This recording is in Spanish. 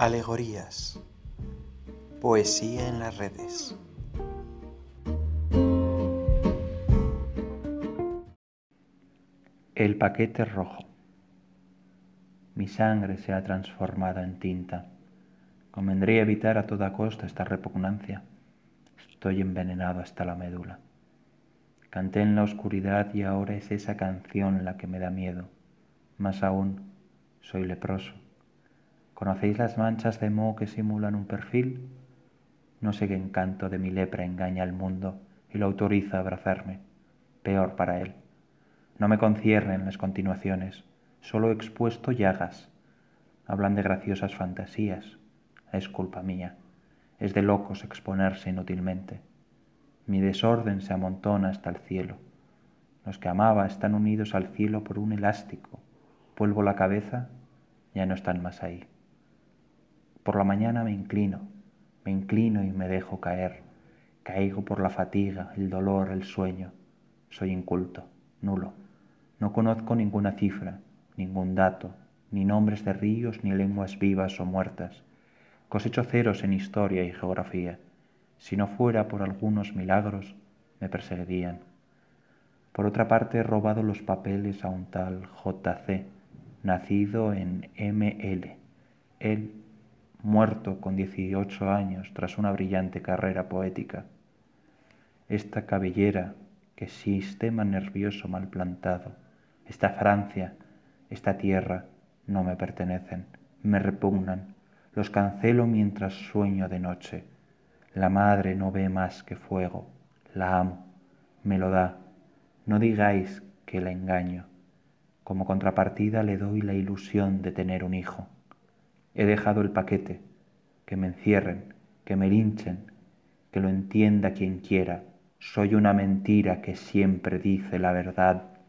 Alegorías. Poesía en las redes. El paquete rojo. Mi sangre se ha transformado en tinta. Convendría evitar a toda costa esta repugnancia. Estoy envenenado hasta la médula. Canté en la oscuridad y ahora es esa canción la que me da miedo. Más aún, soy leproso. ¿Conocéis las manchas de moho que simulan un perfil? No sé qué encanto de mi lepra engaña al mundo y lo autoriza a abrazarme. Peor para él. No me conciernen las continuaciones, solo expuesto llagas. Hablan de graciosas fantasías. Es culpa mía. Es de locos exponerse inútilmente. Mi desorden se amontona hasta el cielo. Los que amaba están unidos al cielo por un elástico. Vuelvo la cabeza, ya no están más ahí. Por la mañana me inclino, me inclino y me dejo caer. Caigo por la fatiga, el dolor, el sueño. Soy inculto, nulo. No conozco ninguna cifra, ningún dato, ni nombres de ríos, ni lenguas vivas o muertas. Cosecho ceros en historia y geografía. Si no fuera por algunos milagros, me perseguirían. Por otra parte, he robado los papeles a un tal J.C., nacido en M.L. Él muerto con 18 años tras una brillante carrera poética. Esta cabellera, que sistema nervioso mal plantado, esta Francia, esta tierra, no me pertenecen, me repugnan, los cancelo mientras sueño de noche. La madre no ve más que fuego, la amo, me lo da, no digáis que la engaño. Como contrapartida le doy la ilusión de tener un hijo. He dejado el paquete, que me encierren, que me linchen, que lo entienda quien quiera. Soy una mentira que siempre dice la verdad